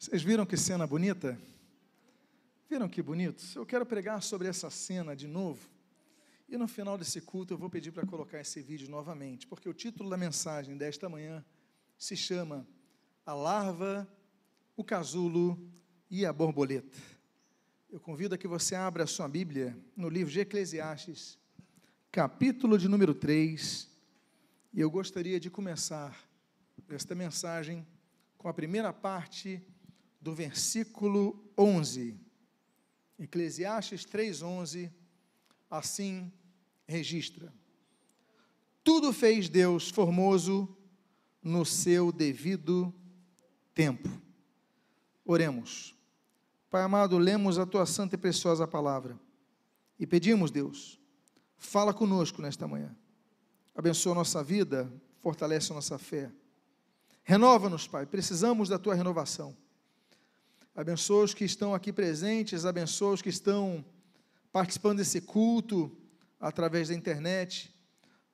Vocês viram que cena bonita? Viram que bonito? Eu quero pregar sobre essa cena de novo. E no final desse culto eu vou pedir para colocar esse vídeo novamente, porque o título da mensagem desta manhã se chama A Larva, o Casulo e a Borboleta. Eu convido a que você abra a sua Bíblia no livro de Eclesiastes, capítulo de número 3, e eu gostaria de começar esta mensagem com a primeira parte do versículo 11. Eclesiastes 3:11 assim registra: Tudo fez Deus formoso no seu devido tempo. Oremos. Pai amado, lemos a tua santa e preciosa palavra e pedimos, Deus, fala conosco nesta manhã. Abençoa nossa vida, fortalece nossa fé. Renova-nos, Pai, precisamos da tua renovação. Abençoa os que estão aqui presentes, abençoa os que estão participando desse culto através da internet.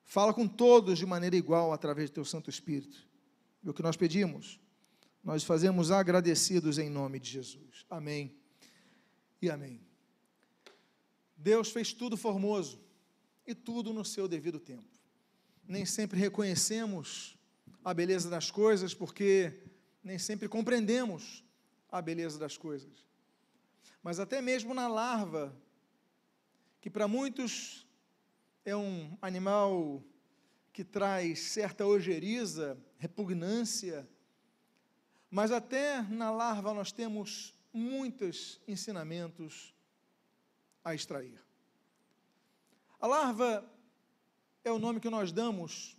Fala com todos de maneira igual através do teu Santo Espírito. E o que nós pedimos, nós fazemos agradecidos em nome de Jesus. Amém e amém. Deus fez tudo formoso e tudo no seu devido tempo. Nem sempre reconhecemos a beleza das coisas, porque nem sempre compreendemos a beleza das coisas. Mas até mesmo na larva, que para muitos é um animal que traz certa ojeriza, repugnância, mas até na larva nós temos muitos ensinamentos a extrair. A larva é o nome que nós damos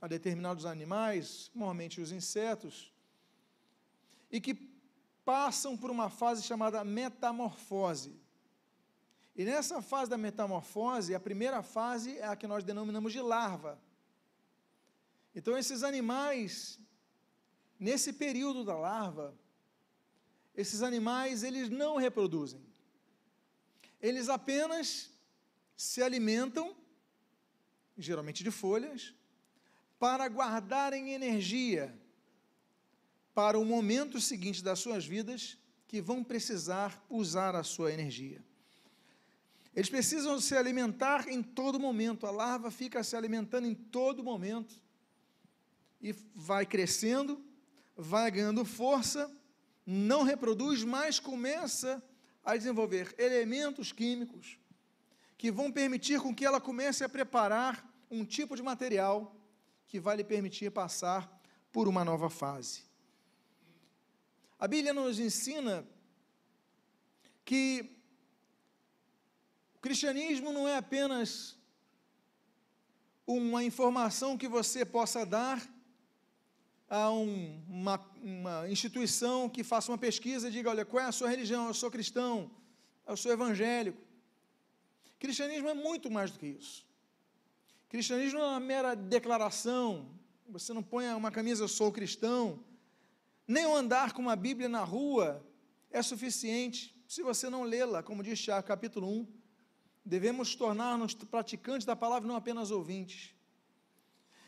a determinados animais, normalmente os insetos, e que passam por uma fase chamada metamorfose. E nessa fase da metamorfose, a primeira fase é a que nós denominamos de larva. Então, esses animais, nesse período da larva, esses animais, eles não reproduzem. Eles apenas se alimentam, geralmente de folhas, para guardarem energia para o momento seguinte das suas vidas que vão precisar usar a sua energia. Eles precisam se alimentar em todo momento, a larva fica se alimentando em todo momento e vai crescendo, vai ganhando força, não reproduz, mas começa a desenvolver elementos químicos que vão permitir com que ela comece a preparar um tipo de material que vai lhe permitir passar por uma nova fase. A Bíblia nos ensina que o cristianismo não é apenas uma informação que você possa dar a um, uma, uma, instituição que faça uma pesquisa e diga: olha, qual é a sua religião? Eu sou cristão, eu sou evangélico. Cristianismo é muito mais do que isso. Cristianismo não é uma mera declaração. Você não põe uma camisa, eu sou cristão. Nem o andar com uma Bíblia na rua é suficiente se você não lê-la, como diz Tiago, capítulo 1. Devemos tornar-nos praticantes da palavra, não apenas ouvintes.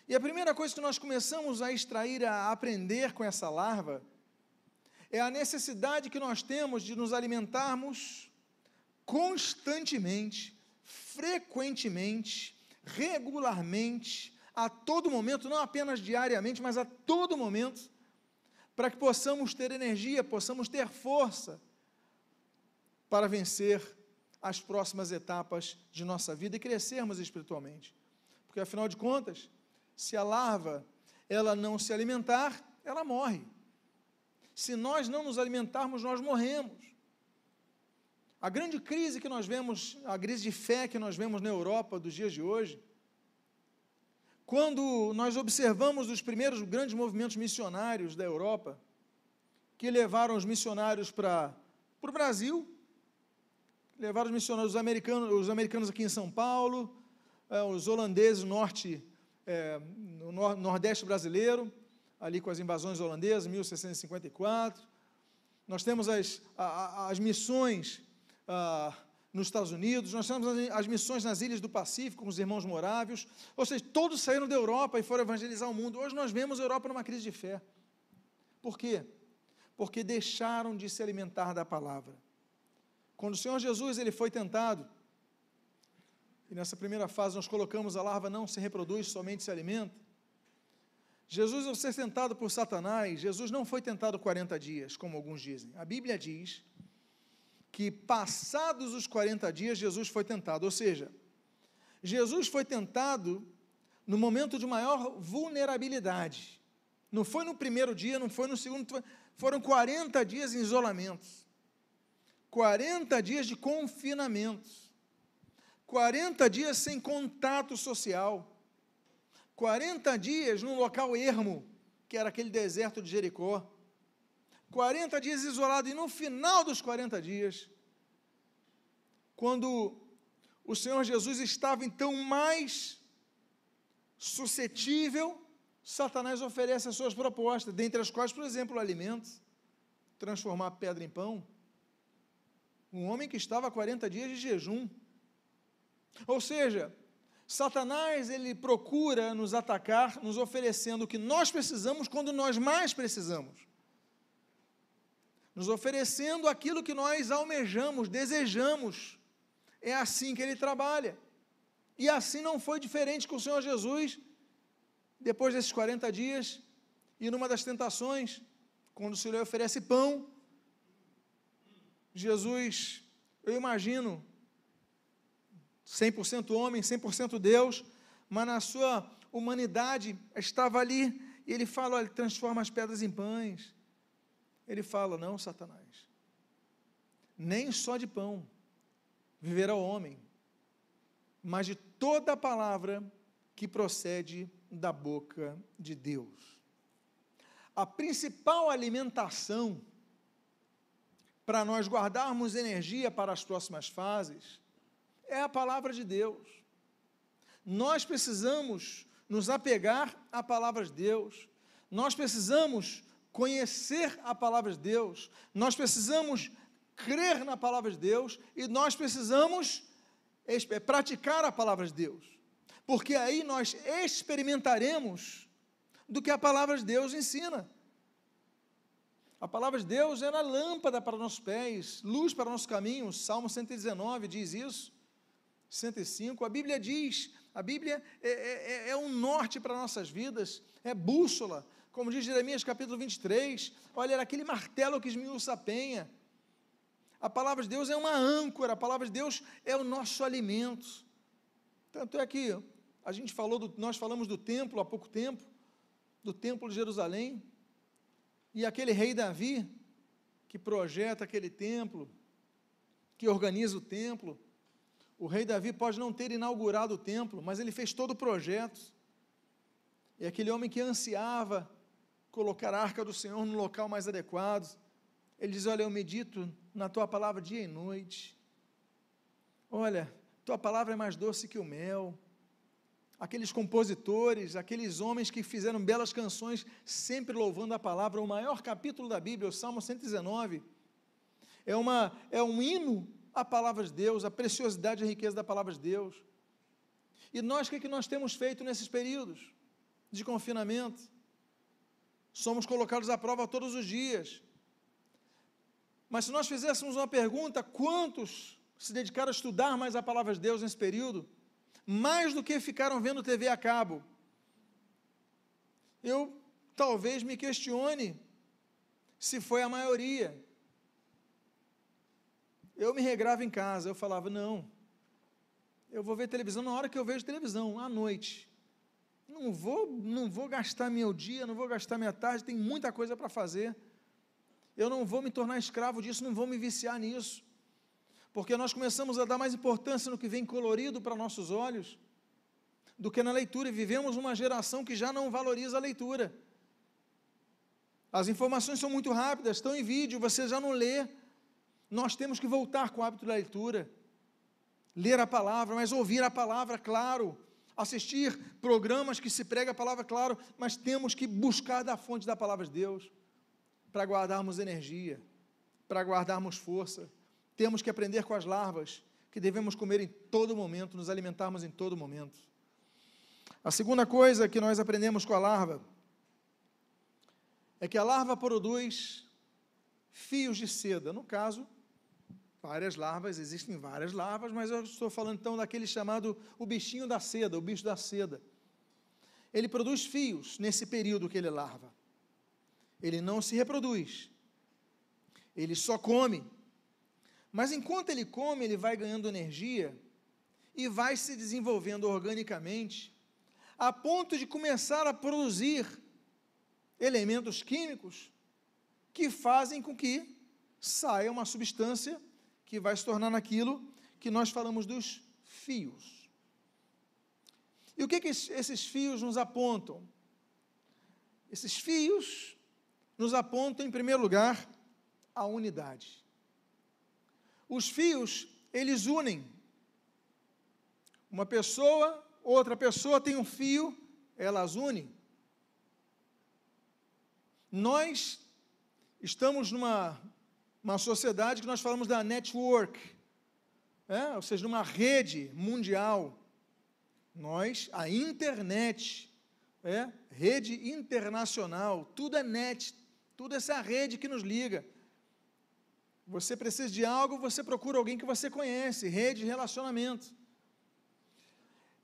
E a primeira coisa que nós começamos a extrair, a aprender com essa larva, é a necessidade que nós temos de nos alimentarmos constantemente, frequentemente, regularmente, a todo momento, não apenas diariamente, mas a todo momento, para que possamos ter energia, possamos ter força para vencer as próximas etapas de nossa vida e crescermos espiritualmente. Porque afinal de contas, se a larva ela não se alimentar, ela morre. Se nós não nos alimentarmos, nós morremos. A grande crise que nós vemos, a crise de fé que nós vemos na Europa dos dias de hoje, quando nós observamos os primeiros grandes movimentos missionários da Europa, que levaram os missionários para, o Brasil, levaram os missionários os americanos, os americanos aqui em São Paulo, é, os holandeses norte, é, no nor nordeste brasileiro, ali com as invasões holandesas, 1654. Nós temos as, as missões ah, nos Estados Unidos, nós temos as missões nas ilhas do Pacífico com os irmãos morávios, ou seja, todos saíram da Europa e foram evangelizar o mundo. Hoje nós vemos a Europa numa crise de fé. Por quê? porque deixaram de se alimentar da palavra. Quando o Senhor Jesus ele foi tentado, e nessa primeira fase nós colocamos a larva não se reproduz, somente se alimenta. Jesus, ao ser tentado por Satanás, Jesus não foi tentado 40 dias, como alguns dizem. A Bíblia diz que, passados os 40 dias, Jesus foi tentado. Ou seja, Jesus foi tentado no momento de maior vulnerabilidade. Não foi no primeiro dia, não foi no segundo, foram 40 dias em isolamento. 40 dias de confinamento. 40 dias sem contato social. 40 dias num local ermo, que era aquele deserto de Jericó. 40 dias isolado, e no final dos 40 dias, quando o Senhor Jesus estava então mais suscetível, Satanás oferece as suas propostas, dentre as quais, por exemplo, alimentos, transformar pedra em pão. Um homem que estava há 40 dias de jejum. Ou seja, Satanás ele procura nos atacar, nos oferecendo o que nós precisamos quando nós mais precisamos. Nos oferecendo aquilo que nós almejamos, desejamos. É assim que ele trabalha. E assim não foi diferente com o Senhor Jesus, depois desses 40 dias, e numa das tentações, quando o Senhor oferece pão, Jesus, eu imagino, 100% homem, 100% Deus, mas na sua humanidade estava ali, e ele fala: olha, transforma as pedras em pães. Ele fala: não, Satanás, nem só de pão viverá o homem, mas de toda a palavra que procede da boca de Deus. A principal alimentação para nós guardarmos energia para as próximas fases é a palavra de Deus. Nós precisamos nos apegar à palavra de Deus, nós precisamos conhecer a palavra de Deus, nós precisamos crer na palavra de Deus e nós precisamos praticar a palavra de Deus, porque aí nós experimentaremos do que a palavra de Deus ensina. A palavra de Deus é a lâmpada para nossos pés, luz para nossos caminhos. Salmo 119 diz isso. 105, a Bíblia diz, a Bíblia é, é, é, é um norte para nossas vidas, é bússola, como diz Jeremias capítulo 23, olha, era aquele martelo que esmiuça a penha, a palavra de Deus é uma âncora, a palavra de Deus é o nosso alimento, tanto é que a gente falou, do, nós falamos do templo há pouco tempo, do templo de Jerusalém, e aquele rei Davi, que projeta aquele templo, que organiza o templo, o rei Davi pode não ter inaugurado o templo, mas ele fez todo o projeto. E aquele homem que ansiava colocar a arca do Senhor no local mais adequado, ele diz: Olha, eu medito na tua palavra dia e noite. Olha, tua palavra é mais doce que o mel. Aqueles compositores, aqueles homens que fizeram belas canções, sempre louvando a palavra, o maior capítulo da Bíblia, o Salmo 119, é, uma, é um hino a palavra de Deus, a preciosidade e riqueza da palavra de Deus. E nós, o que, é que nós temos feito nesses períodos de confinamento? Somos colocados à prova todos os dias. Mas se nós fizéssemos uma pergunta, quantos se dedicaram a estudar mais a palavra de Deus nesse período? Mais do que ficaram vendo TV a cabo? Eu talvez me questione se foi a maioria eu me regrava em casa, eu falava, não, eu vou ver televisão na hora que eu vejo televisão, à noite. Não vou, não vou gastar meu dia, não vou gastar minha tarde, tem muita coisa para fazer. Eu não vou me tornar escravo disso, não vou me viciar nisso. Porque nós começamos a dar mais importância no que vem colorido para nossos olhos do que na leitura, e vivemos uma geração que já não valoriza a leitura. As informações são muito rápidas, estão em vídeo, você já não lê, nós temos que voltar com o hábito da leitura, ler a palavra, mas ouvir a palavra, claro, assistir programas que se prega a palavra, claro, mas temos que buscar da fonte da palavra de Deus para guardarmos energia, para guardarmos força. Temos que aprender com as larvas, que devemos comer em todo momento, nos alimentarmos em todo momento. A segunda coisa que nós aprendemos com a larva é que a larva produz fios de seda. No caso, várias larvas, existem várias larvas, mas eu estou falando então daquele chamado o bichinho da seda, o bicho da seda. Ele produz fios nesse período que ele larva. Ele não se reproduz. Ele só come. Mas enquanto ele come, ele vai ganhando energia e vai se desenvolvendo organicamente, a ponto de começar a produzir elementos químicos que fazem com que saia uma substância que vai se tornar naquilo que nós falamos dos fios. E o que, que esses fios nos apontam? Esses fios nos apontam, em primeiro lugar, a unidade. Os fios, eles unem. Uma pessoa, outra pessoa tem um fio, elas unem. Nós estamos numa uma sociedade que nós falamos da network, é? ou seja, numa rede mundial. Nós, a internet, é? rede internacional, tudo é net, tudo essa rede que nos liga. Você precisa de algo, você procura alguém que você conhece, rede de relacionamento.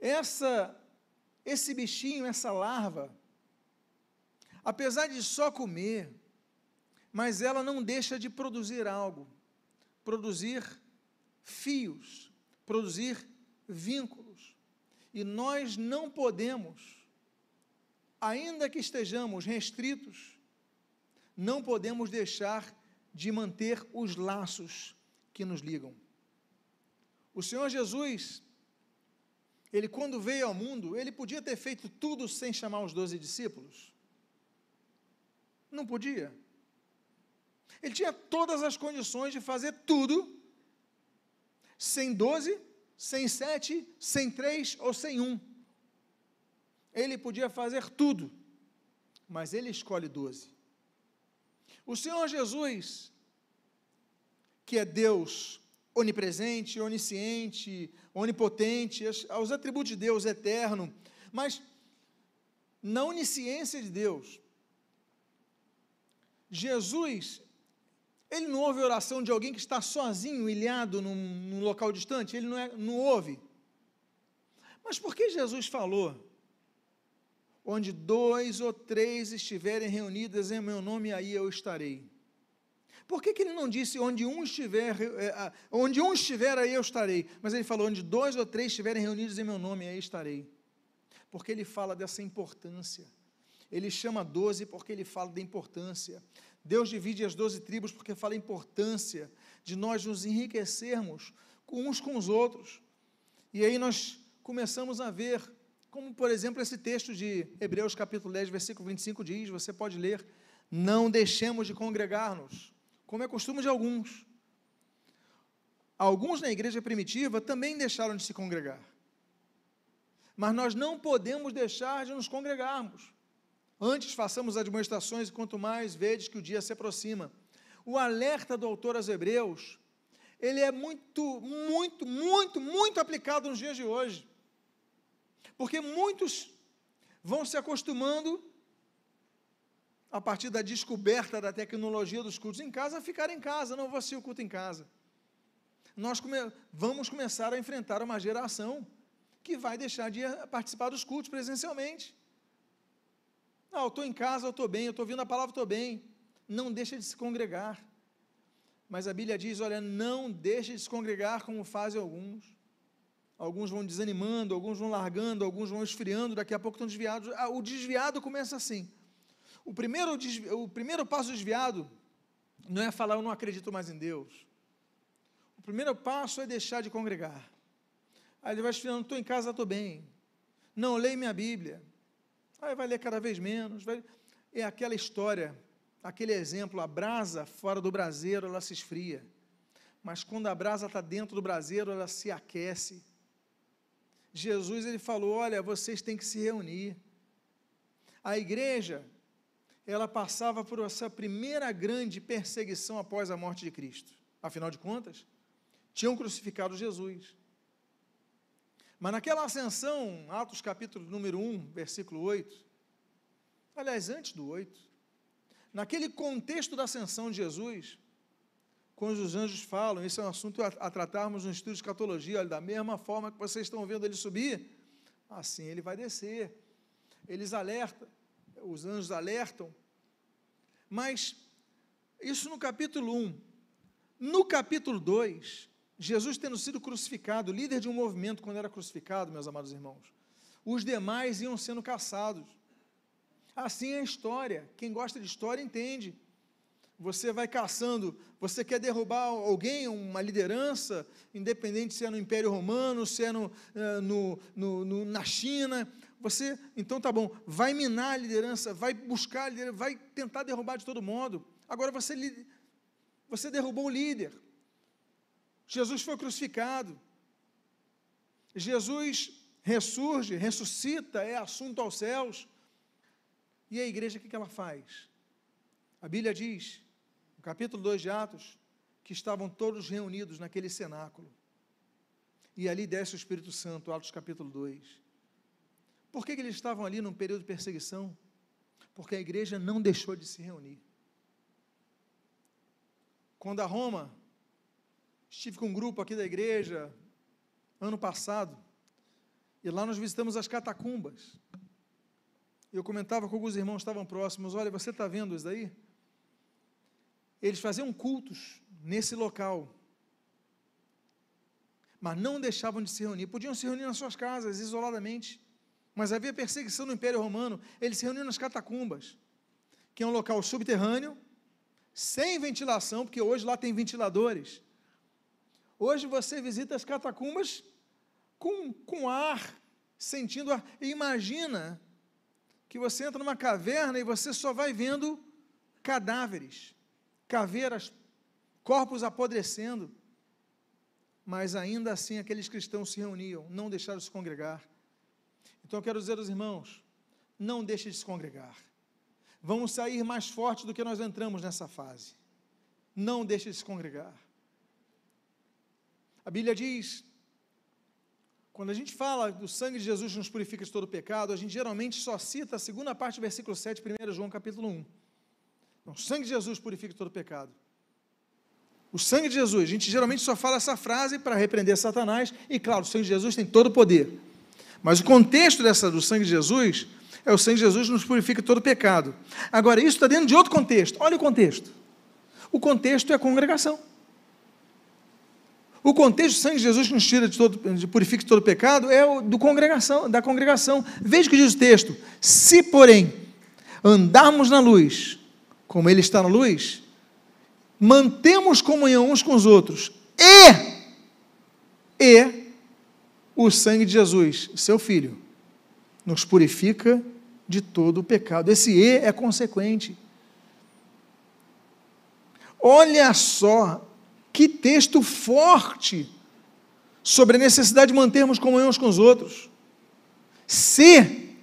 Essa, esse bichinho, essa larva, apesar de só comer, mas ela não deixa de produzir algo, produzir fios, produzir vínculos. E nós não podemos, ainda que estejamos restritos, não podemos deixar de manter os laços que nos ligam. O Senhor Jesus, ele quando veio ao mundo, ele podia ter feito tudo sem chamar os doze discípulos? Não podia. Ele tinha todas as condições de fazer tudo, sem doze, sem sete, sem três ou sem um. Ele podia fazer tudo, mas ele escolhe doze. O Senhor Jesus, que é Deus onipresente, onisciente, onipotente, os atributos de Deus eterno, mas na onisciência de Deus, Jesus ele não ouve a oração de alguém que está sozinho, ilhado num, num local distante? Ele não, é, não ouve. Mas por que Jesus falou? Onde dois ou três estiverem reunidos em meu nome, aí eu estarei. Por que, que ele não disse onde um estiver, é, onde um estiver, aí eu estarei? Mas ele falou, onde dois ou três estiverem reunidos em meu nome, aí estarei. Porque ele fala dessa importância. Ele chama doze porque ele fala da importância. Deus divide as doze tribos porque fala a importância de nós nos enriquecermos uns com os outros. E aí nós começamos a ver, como por exemplo esse texto de Hebreus capítulo 10, versículo 25 diz, você pode ler, não deixemos de congregar-nos, como é costume de alguns. Alguns na igreja primitiva também deixaram de se congregar. Mas nós não podemos deixar de nos congregarmos. Antes façamos admoestações, e quanto mais vedes que o dia se aproxima. O alerta do autor aos Hebreus, ele é muito, muito, muito, muito aplicado nos dias de hoje. Porque muitos vão se acostumando, a partir da descoberta da tecnologia dos cultos em casa, a ficar em casa, não vou assistir o culto em casa. Nós come vamos começar a enfrentar uma geração que vai deixar de participar dos cultos presencialmente. Não, eu estou em casa, eu estou bem, eu estou ouvindo a palavra, estou bem. Não deixa de se congregar. Mas a Bíblia diz: olha, não deixe de se congregar como fazem alguns. Alguns vão desanimando, alguns vão largando, alguns vão esfriando, daqui a pouco estão desviados. Ah, o desviado começa assim. O primeiro, o primeiro passo desviado não é falar eu não acredito mais em Deus. O primeiro passo é deixar de congregar. Aí ele vai esfriando, estou em casa, estou bem. Não leio minha Bíblia. Aí vai ler cada vez menos. Vai... É aquela história, aquele exemplo, a brasa fora do braseiro, ela se esfria. Mas quando a brasa está dentro do braseiro, ela se aquece. Jesus ele falou: olha, vocês têm que se reunir. A igreja, ela passava por essa primeira grande perseguição após a morte de Cristo. Afinal de contas, tinham crucificado Jesus. Mas naquela ascensão, Atos capítulo número 1, versículo 8, aliás, antes do 8, naquele contexto da ascensão de Jesus, quando os anjos falam, esse é um assunto a, a tratarmos no estudo de escatologia, olha, da mesma forma que vocês estão vendo ele subir, assim ele vai descer. Eles alertam, os anjos alertam, mas isso no capítulo 1. No capítulo 2, Jesus tendo sido crucificado, líder de um movimento quando era crucificado, meus amados irmãos, os demais iam sendo caçados. Assim é a história. Quem gosta de história entende. Você vai caçando, você quer derrubar alguém, uma liderança, independente se é no Império Romano, se é no, eh, no, no, no na China. Você, então tá bom, vai minar a liderança, vai buscar a liderança, vai tentar derrubar de todo modo. Agora você, você derrubou o líder. Jesus foi crucificado. Jesus ressurge, ressuscita, é assunto aos céus. E a igreja, o que ela faz? A Bíblia diz, no capítulo 2 de Atos, que estavam todos reunidos naquele cenáculo. E ali desce o Espírito Santo, Atos capítulo 2. Por que, que eles estavam ali num período de perseguição? Porque a igreja não deixou de se reunir. Quando a Roma, estive com um grupo aqui da igreja, ano passado, e lá nós visitamos as catacumbas. Eu comentava com alguns irmãos que estavam próximos: olha, você está vendo isso daí? Eles faziam cultos nesse local, mas não deixavam de se reunir. Podiam se reunir nas suas casas, isoladamente, mas havia perseguição no Império Romano. Eles se reuniam nas catacumbas, que é um local subterrâneo, sem ventilação, porque hoje lá tem ventiladores. Hoje você visita as catacumbas com, com ar, sentindo ar. E imagina que você entra numa caverna e você só vai vendo cadáveres, caveiras, corpos apodrecendo. Mas ainda assim aqueles cristãos se reuniam, não deixaram de se congregar. Então eu quero dizer aos irmãos: não deixe de se congregar. Vamos sair mais fortes do que nós entramos nessa fase. Não deixe de se congregar. A Bíblia diz quando a gente fala do sangue de Jesus nos purifica de todo pecado, a gente geralmente só cita a segunda parte do versículo 7, 1 João capítulo 1. Então, o sangue de Jesus purifica de todo pecado. O sangue de Jesus, a gente geralmente só fala essa frase para repreender Satanás, e claro, o sangue de Jesus tem todo o poder. Mas o contexto dessa, do sangue de Jesus é o sangue de Jesus nos purifica de todo pecado. Agora, isso está dentro de outro contexto. Olha o contexto. O contexto é a congregação. O contexto do sangue de Jesus que nos tira de todo, de purifica de todo pecado é o do congregação, da congregação. Veja o que diz o texto: se, porém, andarmos na luz, como Ele está na luz, mantemos comunhão uns com os outros, e, e o sangue de Jesus, seu Filho, nos purifica de todo o pecado. Esse e é consequente. Olha só que texto forte sobre a necessidade de mantermos comunhão uns com os outros. Se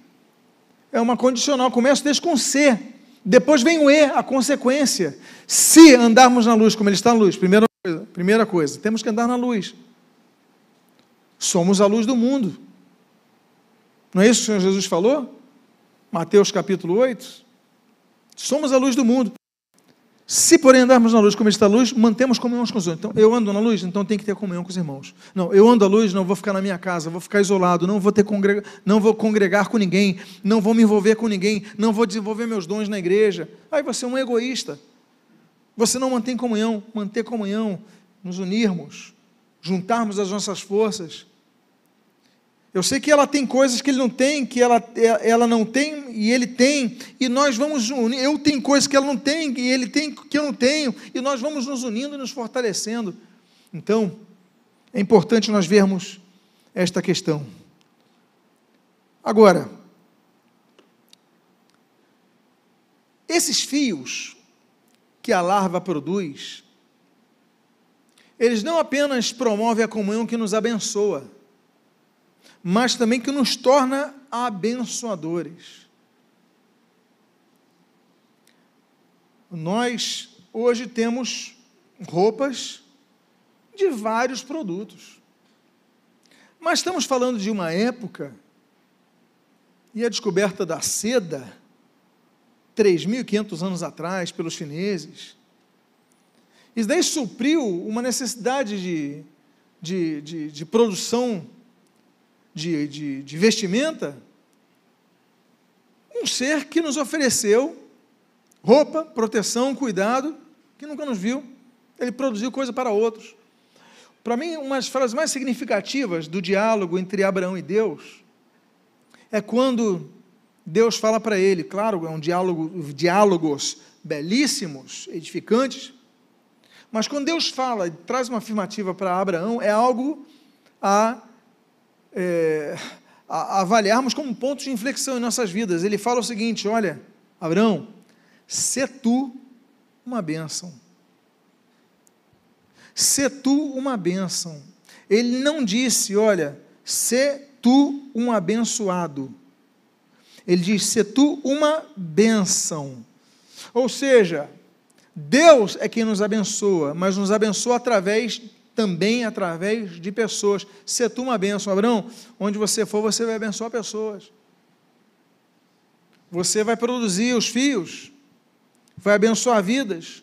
é uma condicional, começa desde com C. Depois vem o E, a consequência. Se andarmos na luz, como ele está na luz, primeira coisa, primeira coisa, temos que andar na luz. Somos a luz do mundo. Não é isso que o Senhor Jesus falou? Mateus capítulo 8. Somos a luz do mundo. Se, porém, andarmos na luz como está a luz, mantemos comunhão com os outros. Então, eu ando na luz, então tem que ter comunhão com os irmãos. Não, eu ando à luz, não vou ficar na minha casa, vou ficar isolado, não vou, ter congrega, não vou congregar com ninguém, não vou me envolver com ninguém, não vou desenvolver meus dons na igreja. Aí você é um egoísta. Você não mantém comunhão, manter comunhão, nos unirmos, juntarmos as nossas forças, eu sei que ela tem coisas que ele não tem, que ela, ela não tem e ele tem, e nós vamos unir. Eu tenho coisas que ela não tem e ele tem que eu não tenho, e nós vamos nos unindo e nos fortalecendo. Então, é importante nós vermos esta questão. Agora, esses fios que a larva produz, eles não apenas promovem a comunhão que nos abençoa, mas também que nos torna abençoadores. Nós hoje temos roupas de vários produtos. Mas estamos falando de uma época e a descoberta da seda 3.500 anos atrás pelos chineses. Isso daí supriu uma necessidade de, de, de, de produção de, de, de vestimenta. Um ser que nos ofereceu roupa, proteção, cuidado, que nunca nos viu. Ele produziu coisa para outros. Para mim, uma das frases mais significativas do diálogo entre Abraão e Deus é quando Deus fala para ele, claro, é um diálogo, diálogos belíssimos, edificantes, mas quando Deus fala e traz uma afirmativa para Abraão, é algo a, é, a, avaliarmos como ponto de inflexão em nossas vidas. Ele fala o seguinte: olha, Abraão, se tu uma bênção. Se tu uma bênção. Ele não disse, olha, se tu um abençoado. Ele diz: se tu uma bênção. Ou seja, Deus é quem nos abençoa, mas nos abençoa através também através de pessoas. Se tu uma bênção, Abraão, onde você for, você vai abençoar pessoas. Você vai produzir os fios, vai abençoar vidas,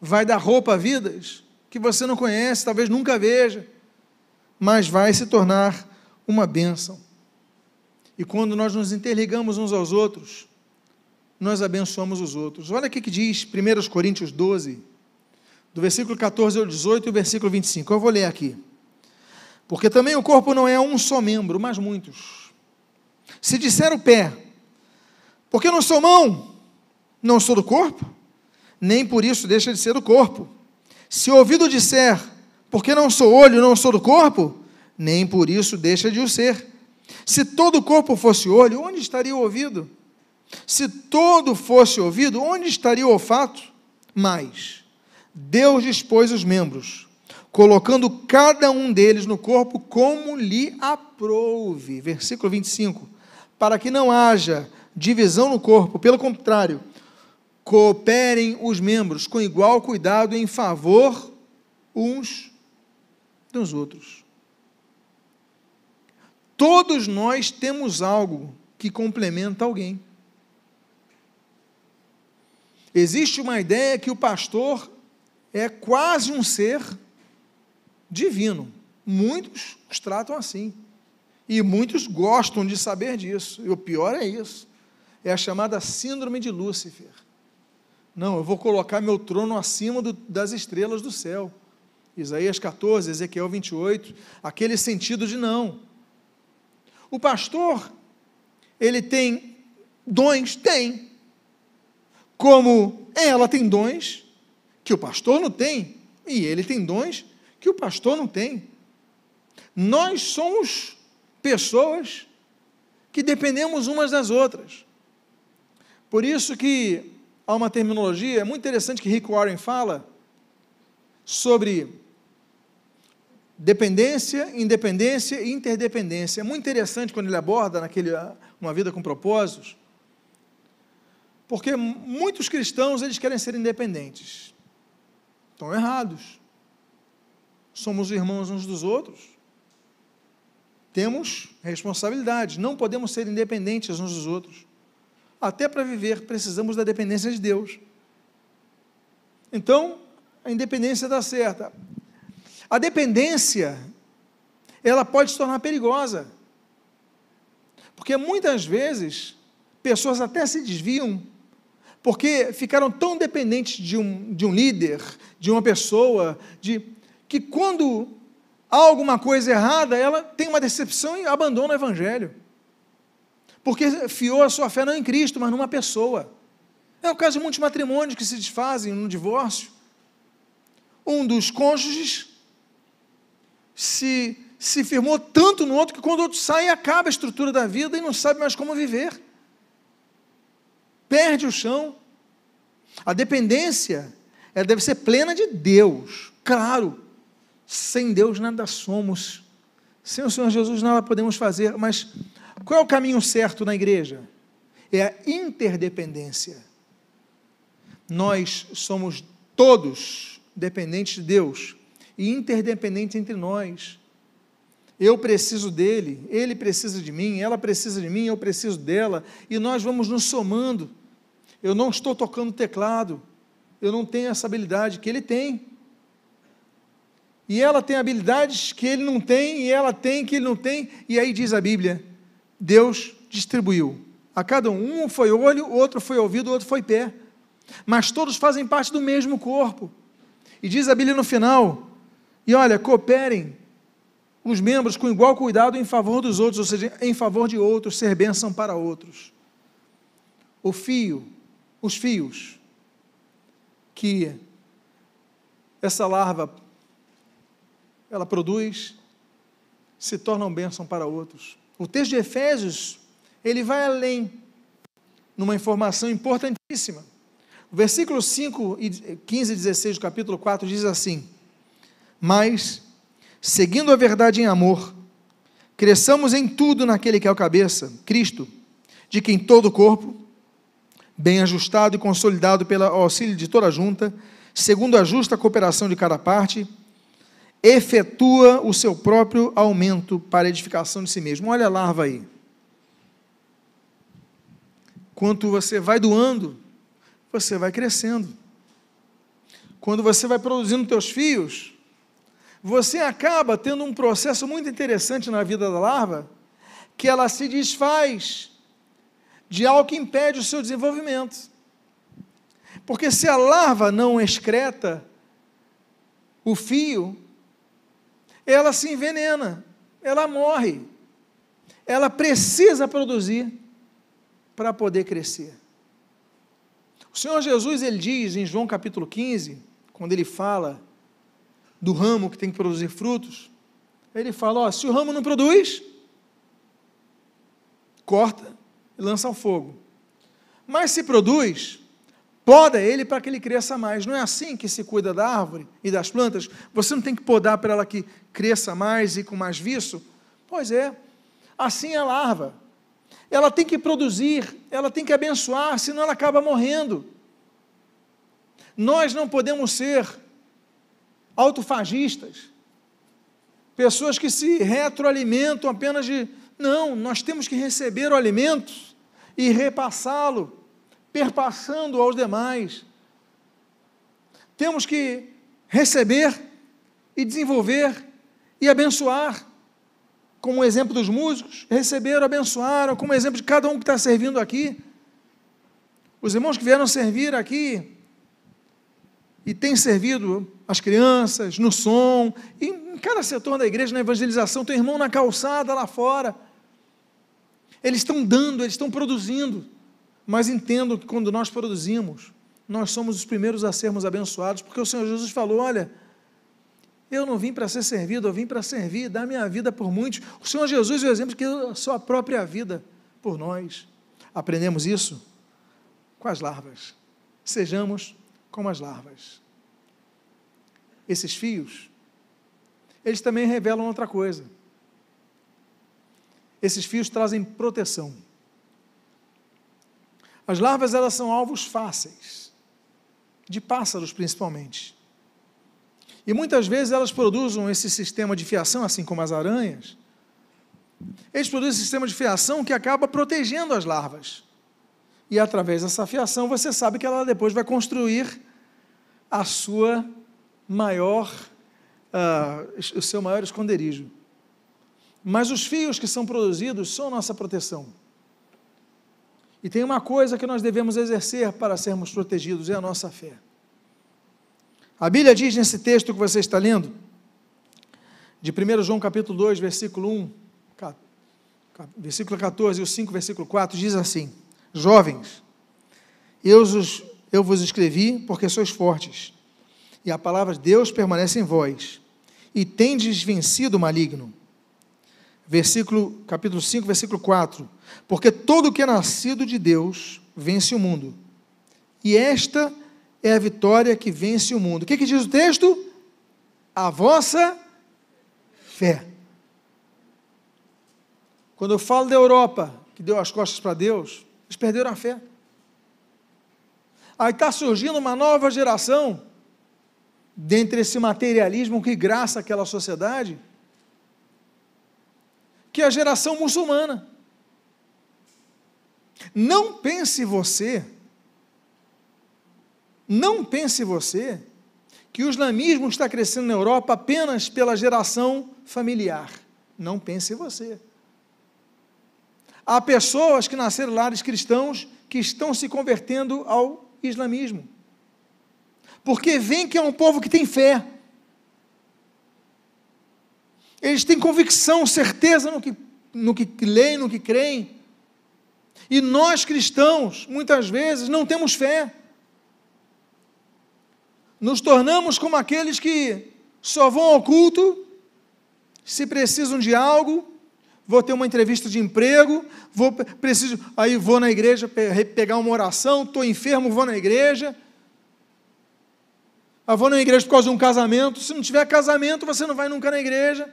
vai dar roupa a vidas que você não conhece, talvez nunca veja, mas vai se tornar uma bênção. E quando nós nos interligamos uns aos outros, nós abençoamos os outros. Olha o que diz 1 Coríntios 12, do versículo 14 ao 18 e o versículo 25. Eu vou ler aqui. Porque também o corpo não é um só membro, mas muitos. Se disser o pé, porque não sou mão, não sou do corpo, nem por isso deixa de ser do corpo. Se o ouvido disser, porque não sou olho, não sou do corpo, nem por isso deixa de o ser. Se todo o corpo fosse olho, onde estaria o ouvido? Se todo fosse ouvido, onde estaria o olfato? Mas Deus dispôs os membros, colocando cada um deles no corpo como lhe aprouve. Versículo 25. Para que não haja divisão no corpo, pelo contrário, cooperem os membros com igual cuidado em favor uns dos outros. Todos nós temos algo que complementa alguém. Existe uma ideia que o pastor é quase um ser divino. Muitos os tratam assim. E muitos gostam de saber disso. E o pior é isso. É a chamada síndrome de Lúcifer. Não, eu vou colocar meu trono acima do, das estrelas do céu. Isaías 14, Ezequiel 28, aquele sentido de não. O pastor, ele tem dons? Tem como ela tem dons que o pastor não tem, e ele tem dons que o pastor não tem. Nós somos pessoas que dependemos umas das outras. Por isso que há uma terminologia muito interessante que Rick Warren fala sobre dependência, independência e interdependência. É muito interessante quando ele aborda naquele uma vida com propósitos porque muitos cristãos, eles querem ser independentes. Estão errados. Somos irmãos uns dos outros. Temos responsabilidade. Não podemos ser independentes uns dos outros. Até para viver, precisamos da dependência de Deus. Então, a independência dá certa. A dependência, ela pode se tornar perigosa. Porque muitas vezes, pessoas até se desviam porque ficaram tão dependentes de um, de um líder, de uma pessoa, de que quando há alguma coisa errada, ela tem uma decepção e abandona o Evangelho. Porque fiou a sua fé não em Cristo, mas numa pessoa. É o caso de muitos matrimônios que se desfazem no divórcio. Um dos cônjuges se, se firmou tanto no outro que quando o outro sai, acaba a estrutura da vida e não sabe mais como viver perde o chão. A dependência ela deve ser plena de Deus. Claro, sem Deus nada somos. Sem o Senhor Jesus nada podemos fazer. Mas qual é o caminho certo na igreja? É a interdependência. Nós somos todos dependentes de Deus e interdependentes entre nós. Eu preciso dele, ele precisa de mim, ela precisa de mim, eu preciso dela, e nós vamos nos somando. Eu não estou tocando teclado. Eu não tenho essa habilidade que ele tem. E ela tem habilidades que ele não tem, e ela tem que ele não tem. E aí diz a Bíblia: Deus distribuiu. A cada um, um foi olho, outro foi ouvido, outro foi pé. Mas todos fazem parte do mesmo corpo. E diz a Bíblia no final: e olha, cooperem os membros com igual cuidado em favor dos outros, ou seja, em favor de outros, ser bênção para outros. O fio, os fios que essa larva ela produz se tornam bênção para outros. O texto de Efésios, ele vai além numa informação importantíssima. O versículo 5 e 15 e 16 do capítulo 4 diz assim: Mas, seguindo a verdade em amor, cresçamos em tudo naquele que é o cabeça, Cristo, de quem todo o corpo, bem ajustado e consolidado pelo auxílio de toda a junta, segundo a justa cooperação de cada parte, efetua o seu próprio aumento para edificação de si mesmo. Olha a larva aí. Quanto você vai doando, você vai crescendo. Quando você vai produzindo teus fios, você acaba tendo um processo muito interessante na vida da larva, que ela se desfaz de algo que impede o seu desenvolvimento. Porque se a larva não excreta o fio, ela se envenena, ela morre. Ela precisa produzir para poder crescer. O Senhor Jesus, ele diz em João capítulo 15, quando ele fala do ramo que tem que produzir frutos, ele fala: se o ramo não produz, corta e lança ao fogo. Mas se produz, Poda ele para que ele cresça mais. Não é assim que se cuida da árvore e das plantas? Você não tem que podar para ela que cresça mais e com mais viço? Pois é. Assim é a larva. Ela tem que produzir, ela tem que abençoar, senão ela acaba morrendo. Nós não podemos ser autofagistas, pessoas que se retroalimentam apenas de. Não, nós temos que receber o alimento e repassá-lo perpassando aos demais. Temos que receber e desenvolver e abençoar. Como exemplo dos músicos, receberam, abençoaram, como exemplo de cada um que está servindo aqui. Os irmãos que vieram servir aqui e têm servido as crianças, no som, e em cada setor da igreja, na evangelização, tem irmão na calçada lá fora. Eles estão dando, eles estão produzindo. Mas entendo que quando nós produzimos, nós somos os primeiros a sermos abençoados, porque o Senhor Jesus falou: olha, eu não vim para ser servido, eu vim para servir, dar minha vida por muitos. O Senhor Jesus é o exemplo que deu a sua própria vida por nós. Aprendemos isso com as larvas. Sejamos como as larvas. Esses fios, eles também revelam outra coisa. Esses fios trazem proteção. As larvas elas são alvos fáceis, de pássaros principalmente. E muitas vezes elas produzem esse sistema de fiação, assim como as aranhas. Eles produzem esse sistema de fiação que acaba protegendo as larvas. E através dessa fiação você sabe que ela depois vai construir a sua maior, uh, o seu maior esconderijo. Mas os fios que são produzidos são nossa proteção. E tem uma coisa que nós devemos exercer para sermos protegidos: é a nossa fé. A Bíblia diz nesse texto que você está lendo, de 1 João capítulo 2, versículo 1, versículo 14 e o 5, versículo 4, diz assim: Jovens, eu, eu vos escrevi porque sois fortes, e a palavra de Deus permanece em vós, e tendes vencido o maligno versículo, capítulo 5, versículo 4. Porque todo o que é nascido de Deus vence o mundo. E esta é a vitória que vence o mundo. O que, que diz o texto? A vossa fé. Quando eu falo da Europa, que deu as costas para Deus, eles perderam a fé. Aí está surgindo uma nova geração, dentre esse materialismo que graça aquela sociedade, que é a geração muçulmana. Não pense você Não pense você que o islamismo está crescendo na Europa apenas pela geração familiar. Não pense você. Há pessoas que nasceram lares cristãos que estão se convertendo ao islamismo. Porque veem que é um povo que tem fé. Eles têm convicção, certeza no que, no que leem, no que creem. E nós cristãos, muitas vezes, não temos fé. Nos tornamos como aqueles que só vão ao culto se precisam de algo, vou ter uma entrevista de emprego, vou preciso, aí vou na igreja pegar uma oração, estou enfermo, vou na igreja. Ah, vou na igreja por causa de um casamento. Se não tiver casamento, você não vai nunca na igreja.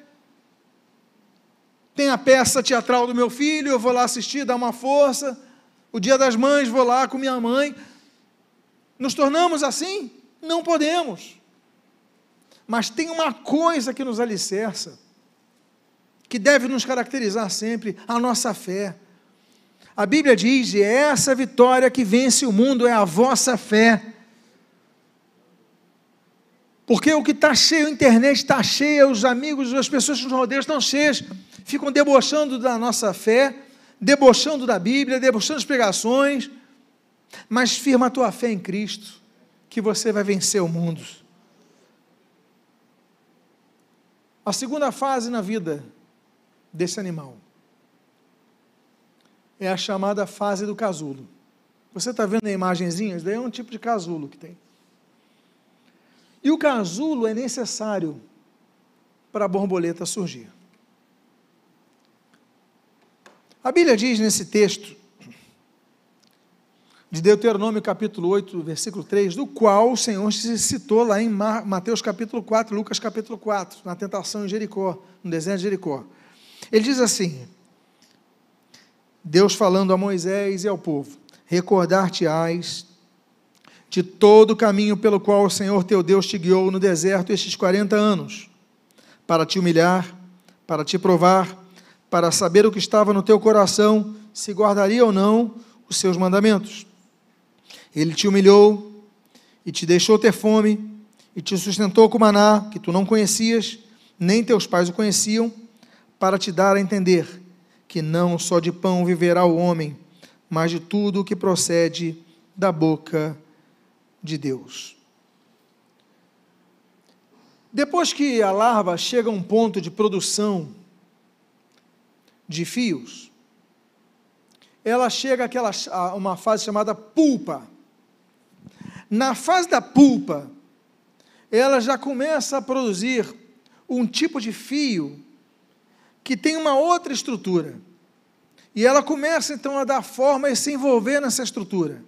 Tem a peça teatral do meu filho, eu vou lá assistir, dar uma força. O dia das mães, vou lá com minha mãe. Nos tornamos assim? Não podemos. Mas tem uma coisa que nos alicerça que deve nos caracterizar sempre a nossa fé. A Bíblia diz: é essa vitória que vence o mundo é a vossa fé. Porque o que está cheio, a internet está cheia, os amigos, as pessoas que nos rodeiam estão cheias, ficam debochando da nossa fé, debochando da Bíblia, debochando das pregações, mas firma a tua fé em Cristo, que você vai vencer o mundo. A segunda fase na vida desse animal. É a chamada fase do casulo. Você está vendo a imagenzinha? Isso daí é um tipo de casulo que tem. E o casulo é necessário para a borboleta surgir. A Bíblia diz nesse texto, de Deuteronômio capítulo 8, versículo 3, do qual o Senhor se citou lá em Mateus capítulo 4, Lucas capítulo 4, na tentação em Jericó, no deserto de Jericó. Ele diz assim: Deus falando a Moisés e ao povo: Recordar-te-ás de todo o caminho pelo qual o Senhor teu Deus te guiou no deserto estes 40 anos, para te humilhar, para te provar, para saber o que estava no teu coração, se guardaria ou não os seus mandamentos. Ele te humilhou e te deixou ter fome, e te sustentou com maná, que tu não conhecias, nem teus pais o conheciam, para te dar a entender que não só de pão viverá o homem, mas de tudo o que procede da boca de Deus. Depois que a larva chega a um ponto de produção de fios, ela chega àquela, a uma fase chamada pulpa. Na fase da pulpa, ela já começa a produzir um tipo de fio que tem uma outra estrutura. E ela começa então a dar forma e se envolver nessa estrutura.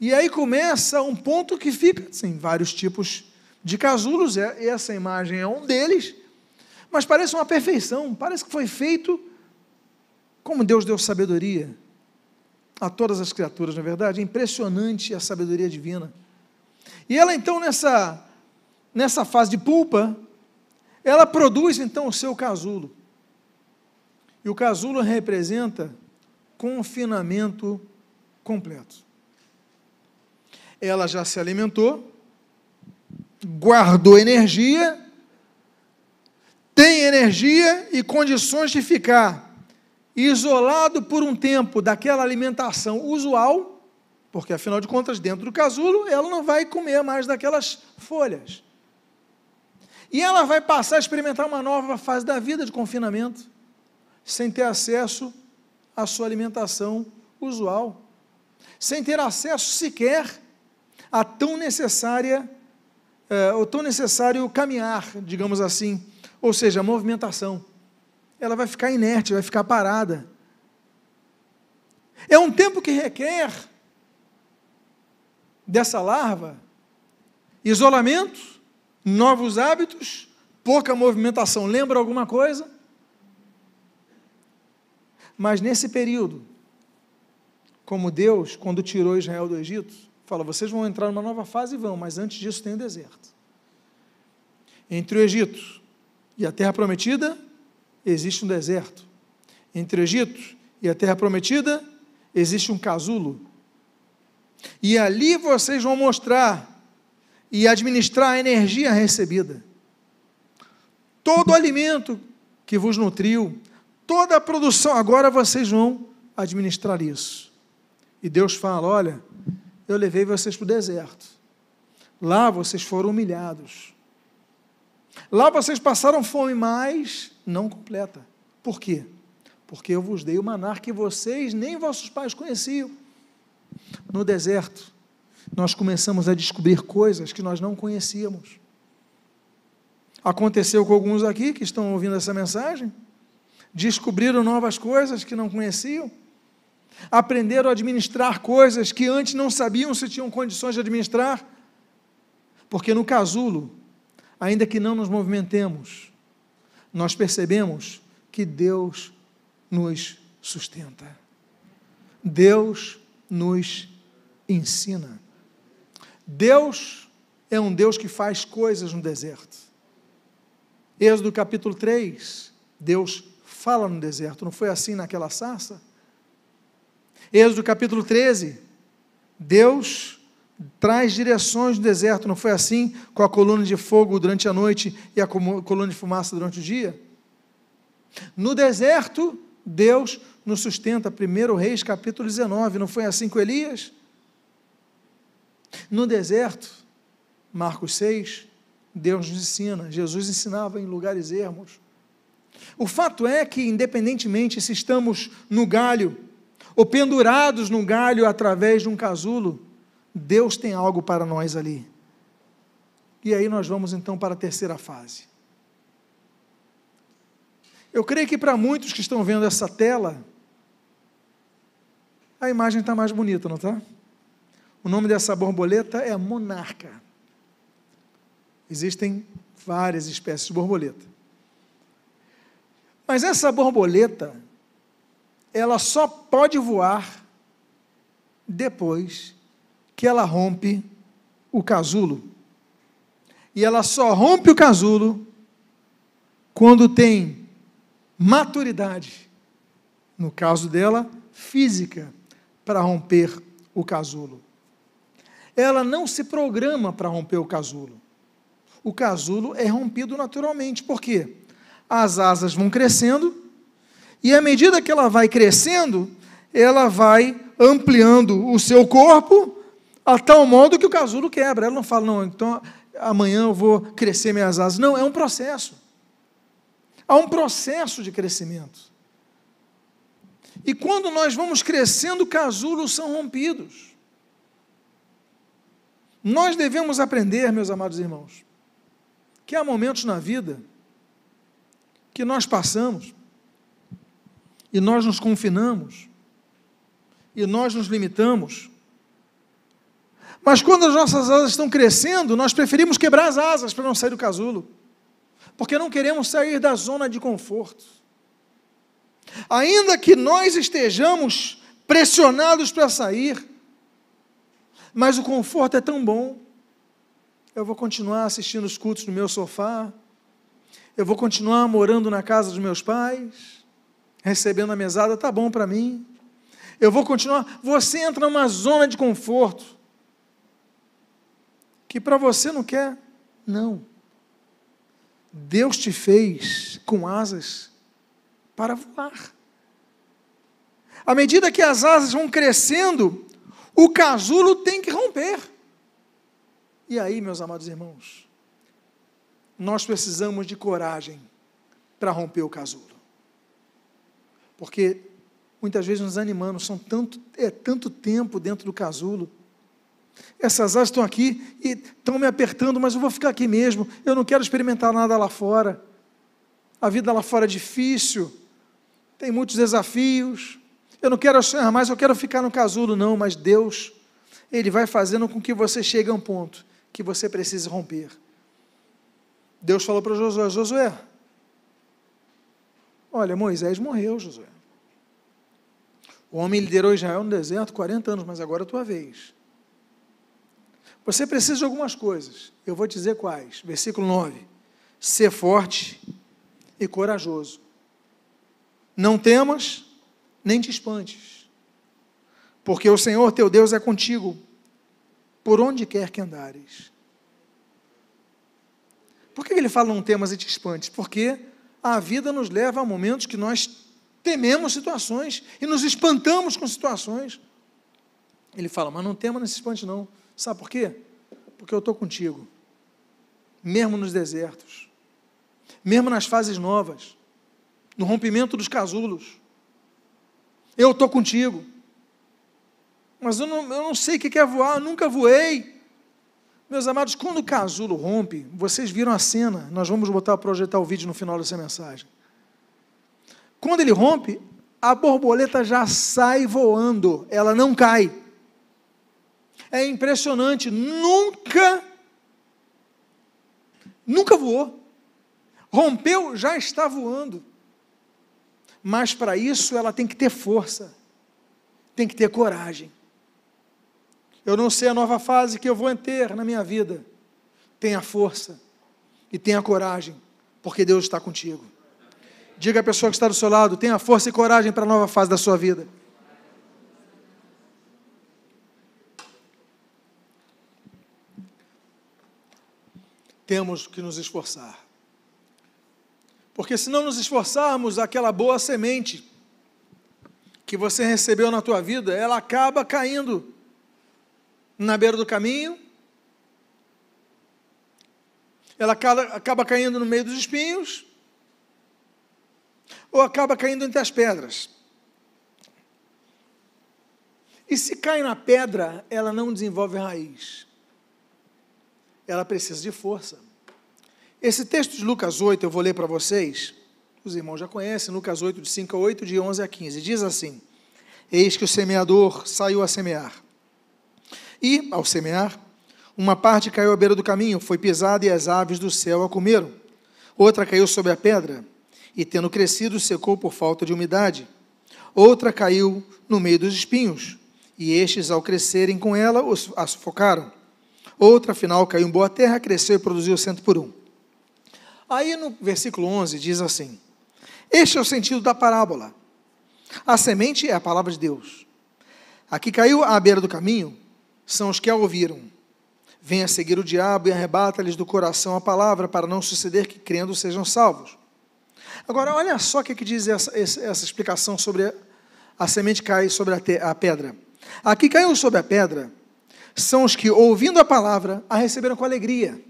E aí começa um ponto que fica, sim, vários tipos de casulos, é, essa imagem é um deles, mas parece uma perfeição, parece que foi feito como Deus deu sabedoria a todas as criaturas, na é verdade, é impressionante a sabedoria divina. E ela então nessa nessa fase de pulpa, ela produz então o seu casulo. E o casulo representa confinamento completo ela já se alimentou, guardou energia, tem energia e condições de ficar isolado por um tempo daquela alimentação usual, porque afinal de contas, dentro do casulo, ela não vai comer mais daquelas folhas. E ela vai passar a experimentar uma nova fase da vida de confinamento, sem ter acesso à sua alimentação usual, sem ter acesso sequer a tão necessária, é, o tão necessário caminhar, digamos assim, ou seja, a movimentação. Ela vai ficar inerte, vai ficar parada. É um tempo que requer dessa larva isolamento, novos hábitos, pouca movimentação. Lembra alguma coisa? Mas nesse período, como Deus, quando tirou Israel do Egito, Fala, vocês vão entrar numa nova fase e vão, mas antes disso tem o deserto. Entre o Egito e a terra prometida, existe um deserto. Entre o Egito e a terra prometida, existe um casulo. E ali vocês vão mostrar e administrar a energia recebida. Todo o alimento que vos nutriu, toda a produção, agora vocês vão administrar isso. E Deus fala: Olha, eu levei vocês para o deserto. Lá vocês foram humilhados. Lá vocês passaram fome, mas não completa. Por quê? Porque eu vos dei o manar que vocês nem vossos pais conheciam. No deserto, nós começamos a descobrir coisas que nós não conhecíamos. Aconteceu com alguns aqui que estão ouvindo essa mensagem, descobriram novas coisas que não conheciam, aprenderam a administrar coisas que antes não sabiam se tinham condições de administrar, porque no casulo, ainda que não nos movimentemos, nós percebemos que Deus nos sustenta. Deus nos ensina. Deus é um Deus que faz coisas no deserto. Êxodo capítulo 3, Deus fala no deserto, não foi assim naquela sarça? Êxodo capítulo 13, Deus traz direções no deserto, não foi assim com a coluna de fogo durante a noite e a coluna de fumaça durante o dia? No deserto, Deus nos sustenta. 1 Reis capítulo 19, não foi assim com Elias? No deserto, Marcos 6, Deus nos ensina, Jesus ensinava em lugares ermos. O fato é que, independentemente se estamos no galho ou pendurados no galho através de um casulo, Deus tem algo para nós ali. E aí nós vamos então para a terceira fase. Eu creio que para muitos que estão vendo essa tela, a imagem está mais bonita, não está? O nome dessa borboleta é monarca. Existem várias espécies de borboleta. Mas essa borboleta, ela só pode voar depois que ela rompe o casulo. E ela só rompe o casulo quando tem maturidade, no caso dela, física, para romper o casulo ela não se programa para romper o casulo. O casulo é rompido naturalmente. Por quê? As asas vão crescendo e à medida que ela vai crescendo, ela vai ampliando o seu corpo a tal modo que o casulo quebra. Ela não fala, não, então amanhã eu vou crescer minhas asas. Não, é um processo. Há um processo de crescimento. E quando nós vamos crescendo, casulos são rompidos. Nós devemos aprender, meus amados irmãos, que há momentos na vida que nós passamos e nós nos confinamos e nós nos limitamos. Mas quando as nossas asas estão crescendo, nós preferimos quebrar as asas para não sair do casulo, porque não queremos sair da zona de conforto. Ainda que nós estejamos pressionados para sair, mas o conforto é tão bom. Eu vou continuar assistindo os cultos no meu sofá. Eu vou continuar morando na casa dos meus pais, recebendo a mesada, tá bom para mim. Eu vou continuar. Você entra numa zona de conforto que para você não quer. Não. Deus te fez com asas para voar. À medida que as asas vão crescendo, o casulo tem que romper. E aí, meus amados irmãos, nós precisamos de coragem para romper o casulo. Porque muitas vezes nos animamos, são tanto, é tanto tempo dentro do casulo. Essas asas estão aqui e estão me apertando, mas eu vou ficar aqui mesmo. Eu não quero experimentar nada lá fora. A vida lá fora é difícil, tem muitos desafios. Eu não quero sonhar mais, eu quero ficar no casulo, não, mas Deus, Ele vai fazendo com que você chegue a um ponto que você precisa romper. Deus falou para Josué: Josué, olha, Moisés morreu, Josué. O homem liderou Israel no deserto 40 anos, mas agora é a tua vez. Você precisa de algumas coisas. Eu vou te dizer quais. Versículo 9. Ser forte e corajoso. Não temas, nem te espantes, porque o Senhor teu Deus é contigo por onde quer que andares. Por que ele fala não temas e te espantes? Porque a vida nos leva a momentos que nós tememos situações e nos espantamos com situações. Ele fala, mas não tema, não se espante não. Sabe por quê? Porque eu estou contigo. Mesmo nos desertos. Mesmo nas fases novas. No rompimento dos casulos. Eu estou contigo. Mas eu não, eu não sei o que é voar, eu nunca voei. Meus amados, quando o casulo rompe, vocês viram a cena, nós vamos botar projetar o vídeo no final dessa mensagem. Quando ele rompe, a borboleta já sai voando, ela não cai. É impressionante, nunca, nunca voou. Rompeu, já está voando. Mas para isso ela tem que ter força, tem que ter coragem. Eu não sei a nova fase que eu vou ter na minha vida. Tenha força e tenha coragem, porque Deus está contigo. Diga à pessoa que está do seu lado: tenha força e coragem para a nova fase da sua vida. Temos que nos esforçar. Porque se não nos esforçarmos, aquela boa semente que você recebeu na tua vida, ela acaba caindo na beira do caminho, ela acaba, caindo no meio dos espinhos, ou acaba caindo entre as pedras. E se cai na pedra, ela não desenvolve raiz. Ela precisa de força. Esse texto de Lucas 8, eu vou ler para vocês. Os irmãos já conhecem, Lucas 8, de 5 a 8, de 11 a 15. Diz assim: Eis que o semeador saiu a semear. E, ao semear, uma parte caiu à beira do caminho, foi pisada e as aves do céu a comeram. Outra caiu sobre a pedra e, tendo crescido, secou por falta de umidade. Outra caiu no meio dos espinhos, e estes, ao crescerem com ela, a sufocaram. Outra, afinal, caiu em boa terra, cresceu e produziu cento por um. Aí no versículo 11 diz assim: Este é o sentido da parábola. A semente é a palavra de Deus. Aqui caiu à beira do caminho são os que a ouviram. Venha seguir o diabo e arrebata-lhes do coração a palavra, para não suceder que crendo sejam salvos. Agora, olha só o que, que diz essa, essa, explicação sobre a, a semente cai sobre a, te, a pedra. Aqui caiu sobre a pedra são os que, ouvindo a palavra, a receberam com alegria.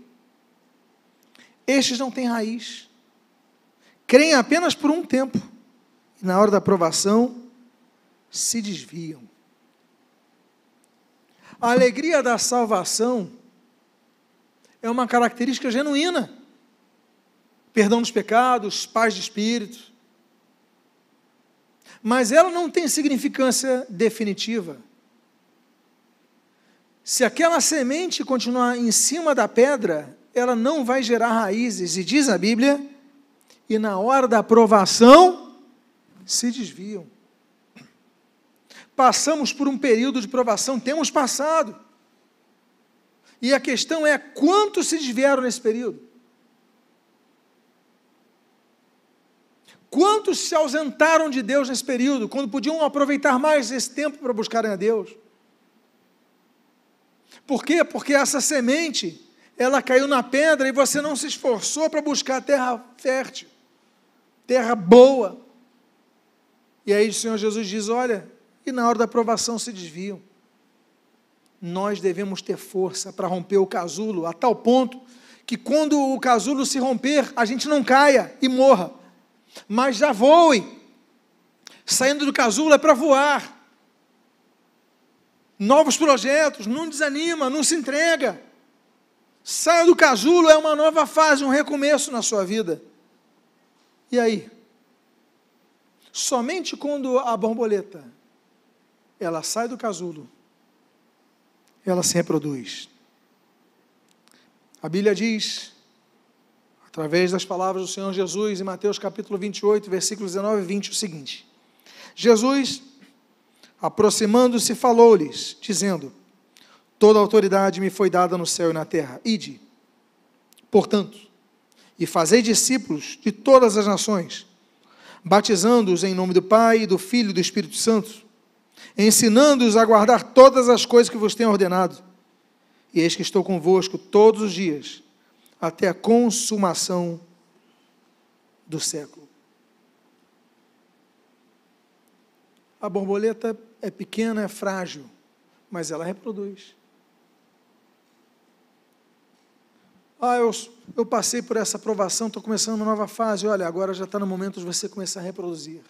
Estes não têm raiz. Creem apenas por um tempo. E na hora da aprovação, se desviam. A alegria da salvação é uma característica genuína perdão dos pecados, paz de espírito. Mas ela não tem significância definitiva. Se aquela semente continuar em cima da pedra, ela não vai gerar raízes. E diz a Bíblia, e na hora da aprovação, se desviam. Passamos por um período de provação, temos passado. E a questão é quantos se desviaram nesse período? Quantos se ausentaram de Deus nesse período, quando podiam aproveitar mais esse tempo para buscarem a Deus? Por quê? Porque essa semente, ela caiu na pedra e você não se esforçou para buscar terra fértil, terra boa. E aí o Senhor Jesus diz: olha, e na hora da aprovação se desviam. Nós devemos ter força para romper o casulo, a tal ponto que quando o casulo se romper, a gente não caia e morra mas já voe. Saindo do casulo é para voar. Novos projetos, não desanima, não se entrega. Saia do casulo é uma nova fase, um recomeço na sua vida. E aí? Somente quando a borboleta ela sai do casulo, ela se reproduz. A Bíblia diz através das palavras do Senhor Jesus em Mateus capítulo 28, versículos 19 e 20, o seguinte: Jesus, aproximando-se, falou-lhes, dizendo: Toda autoridade me foi dada no céu e na terra. Ide, portanto, e fazei discípulos de todas as nações, batizando-os em nome do Pai, do Filho e do Espírito Santo, ensinando-os a guardar todas as coisas que vos tenho ordenado. E eis que estou convosco todos os dias, até a consumação do século. A borboleta é pequena, é frágil, mas ela reproduz. Ah, eu, eu passei por essa aprovação, estou começando uma nova fase. Olha, agora já está no momento de você começar a reproduzir.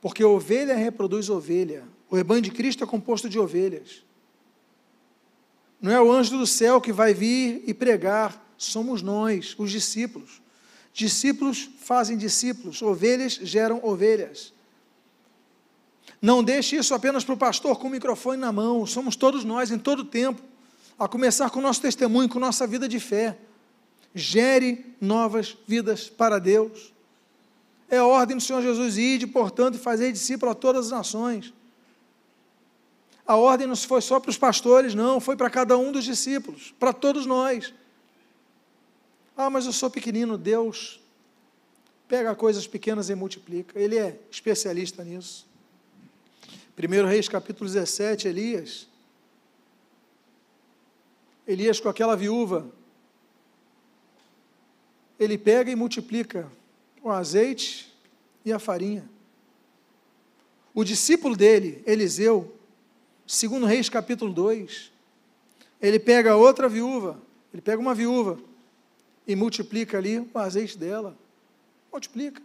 Porque ovelha reproduz ovelha. O rebanho de Cristo é composto de ovelhas. Não é o anjo do céu que vai vir e pregar, somos nós, os discípulos. Discípulos fazem discípulos, ovelhas geram ovelhas. Não deixe isso apenas para o pastor com o microfone na mão, somos todos nós em todo tempo a começar com o nosso testemunho, com nossa vida de fé. Gere novas vidas para Deus. É a ordem do Senhor Jesus, ide, portanto, e fazer discípulo a todas as nações. A ordem não foi só para os pastores, não, foi para cada um dos discípulos, para todos nós. Ah, mas eu sou pequenino, Deus pega coisas pequenas e multiplica. Ele é especialista nisso. 1 Reis capítulo 17, Elias Elias com aquela viúva, ele pega e multiplica o azeite e a farinha. O discípulo dele, Eliseu, segundo Reis capítulo 2, ele pega outra viúva, ele pega uma viúva e multiplica ali o azeite dela. Multiplica.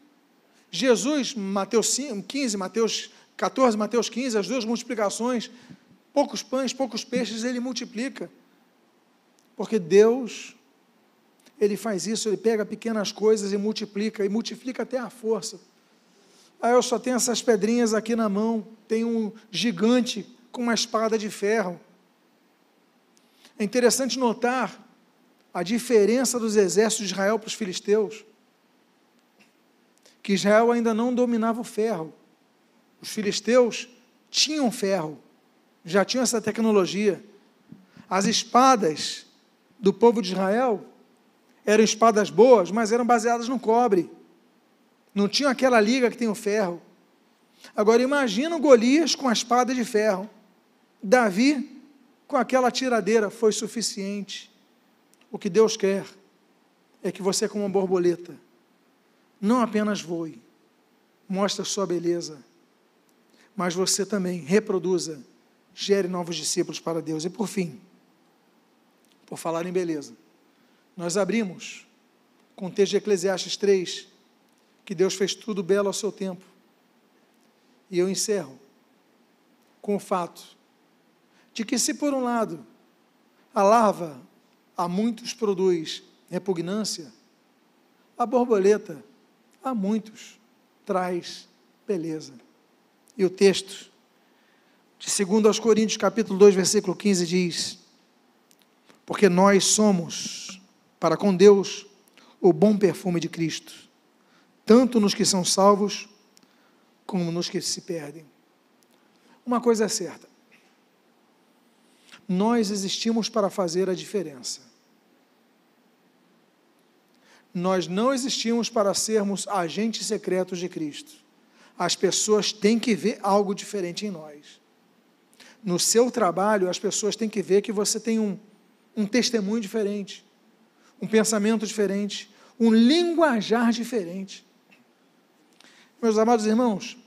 Jesus, Mateus 15, Mateus 14, Mateus 15, as duas multiplicações, poucos pães, poucos peixes, ele multiplica. Porque Deus, Ele faz isso, Ele pega pequenas coisas e multiplica, e multiplica até a força. Ah, eu só tenho essas pedrinhas aqui na mão, tem um gigante com uma espada de ferro. É interessante notar a diferença dos exércitos de Israel para os filisteus. Que Israel ainda não dominava o ferro. Os filisteus tinham ferro, já tinham essa tecnologia. As espadas do povo de Israel eram espadas boas, mas eram baseadas no cobre. Não tinha aquela liga que tem o ferro. Agora imagina o Golias com a espada de ferro. Davi com aquela tiradeira foi suficiente. O que Deus quer é que você, como uma borboleta, não apenas voe, mostre a sua beleza, mas você também reproduza, gere novos discípulos para Deus. E por fim, por falar em beleza. Nós abrimos com o texto de Eclesiastes 3, que Deus fez tudo belo ao seu tempo. E eu encerro com o fato de que, se por um lado a larva a muitos produz repugnância, a borboleta a muitos traz beleza. E o texto de 2 aos Coríntios, capítulo 2, versículo 15 diz: porque nós somos, para com Deus, o bom perfume de Cristo, tanto nos que são salvos, como nos que se perdem. Uma coisa é certa: nós existimos para fazer a diferença. Nós não existimos para sermos agentes secretos de Cristo. As pessoas têm que ver algo diferente em nós. No seu trabalho, as pessoas têm que ver que você tem um um testemunho diferente, um pensamento diferente, um linguajar diferente. Meus amados irmãos,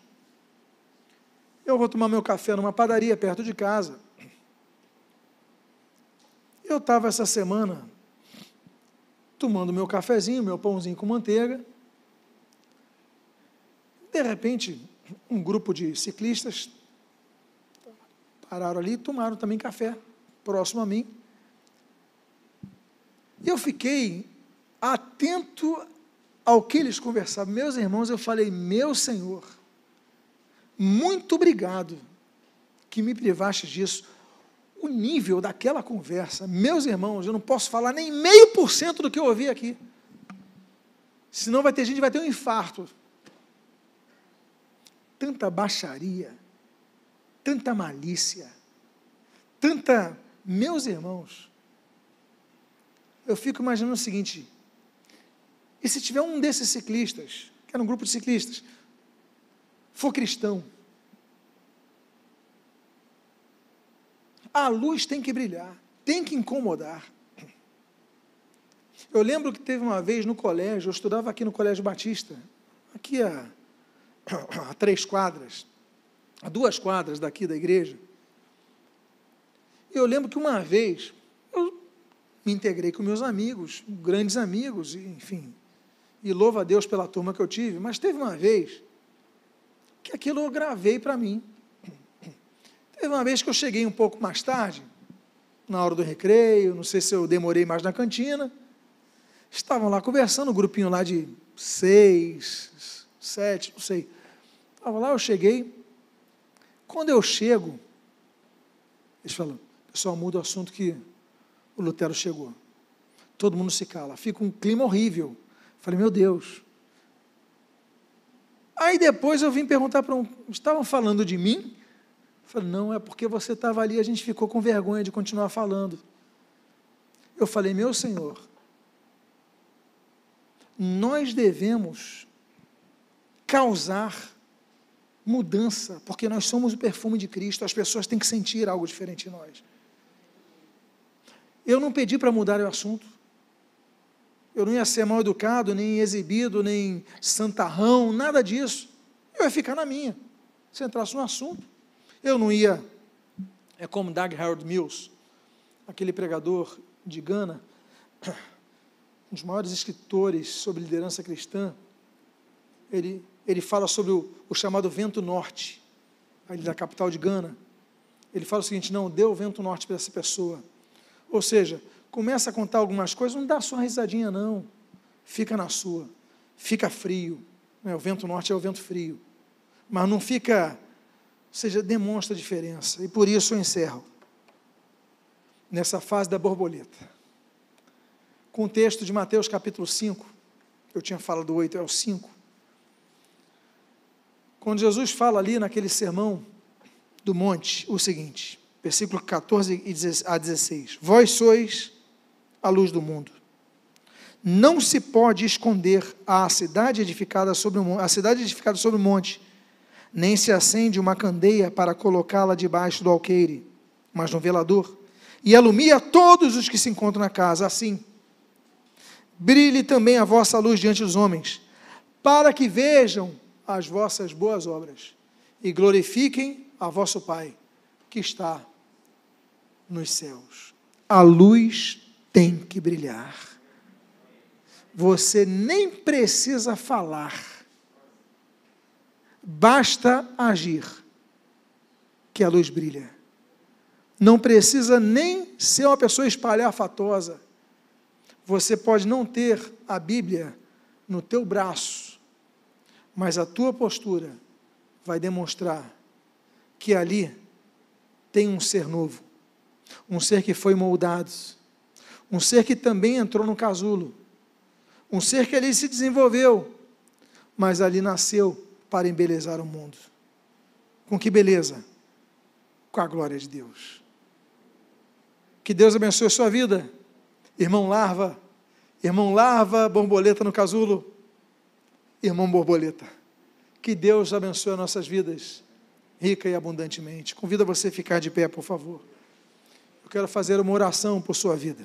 eu vou tomar meu café numa padaria perto de casa. Eu estava essa semana tomando meu cafezinho, meu pãozinho com manteiga. De repente, um grupo de ciclistas pararam ali e tomaram também café próximo a mim. E eu fiquei atento ao que eles conversavam. Meus irmãos, eu falei, meu Senhor, muito obrigado que me privaste disso. O nível daquela conversa, meus irmãos, eu não posso falar nem meio por cento do que eu ouvi aqui. Senão vai ter gente que vai ter um infarto. Tanta baixaria, tanta malícia, tanta. Meus irmãos, eu fico imaginando o seguinte: e se tiver um desses ciclistas, que era um grupo de ciclistas, for cristão, A luz tem que brilhar, tem que incomodar. Eu lembro que teve uma vez no colégio, eu estudava aqui no Colégio Batista, aqui a, a três quadras, a duas quadras daqui da igreja. Eu lembro que uma vez eu me integrei com meus amigos, grandes amigos, enfim, e louvo a Deus pela turma que eu tive, mas teve uma vez que aquilo eu gravei para mim. Teve uma vez que eu cheguei um pouco mais tarde, na hora do recreio, não sei se eu demorei mais na cantina, estavam lá conversando, um grupinho lá de seis, sete, não sei. Estava lá, eu cheguei. Quando eu chego, eles falam, pessoal, muda o assunto que o Lutero chegou. Todo mundo se cala, fica um clima horrível. Falei, meu Deus. Aí depois eu vim perguntar para um. Estavam falando de mim? Falei, não, é porque você estava ali, a gente ficou com vergonha de continuar falando. Eu falei, meu Senhor, nós devemos causar mudança, porque nós somos o perfume de Cristo, as pessoas têm que sentir algo diferente em nós. Eu não pedi para mudar o assunto. Eu não ia ser mal educado, nem exibido, nem santarrão, nada disso. Eu ia ficar na minha. Se entrasse no assunto. Eu não ia. É como Doug Harold Mills, aquele pregador de Gana, um dos maiores escritores sobre liderança cristã, ele, ele fala sobre o, o chamado vento norte, ali da capital de Gana. Ele fala o seguinte: não, dê o vento norte para essa pessoa. Ou seja, começa a contar algumas coisas, não dá só uma risadinha, não. Fica na sua. Fica frio. Né? O vento norte é o vento frio. Mas não fica. Seja, demonstra a diferença. E por isso eu encerro. Nessa fase da borboleta com o texto de Mateus capítulo 5. Eu tinha falado 8, é o 5. Quando Jesus fala ali naquele sermão do monte, o seguinte, versículo 14 a 16: Vós sois a luz do mundo. Não se pode esconder a cidade edificada sobre o, a cidade edificada sobre o monte, nem se acende uma candeia para colocá-la debaixo do alqueire, mas no velador, e alumia todos os que se encontram na casa. Assim, brilhe também a vossa luz diante dos homens, para que vejam as vossas boas obras e glorifiquem a vosso Pai que está nos céus. A luz tem que brilhar. Você nem precisa falar, basta agir, que a luz brilha. Não precisa nem ser uma pessoa espalhafatosa você pode não ter a Bíblia no teu braço, mas a tua postura vai demonstrar que ali tem um ser novo, um ser que foi moldado, um ser que também entrou no casulo, um ser que ali se desenvolveu, mas ali nasceu para embelezar o mundo. Com que beleza? Com a glória de Deus. Que Deus abençoe a sua vida Irmão larva, irmão larva, borboleta no casulo, irmão borboleta. Que Deus abençoe as nossas vidas, rica e abundantemente. Convido você a ficar de pé, por favor. Eu quero fazer uma oração por sua vida.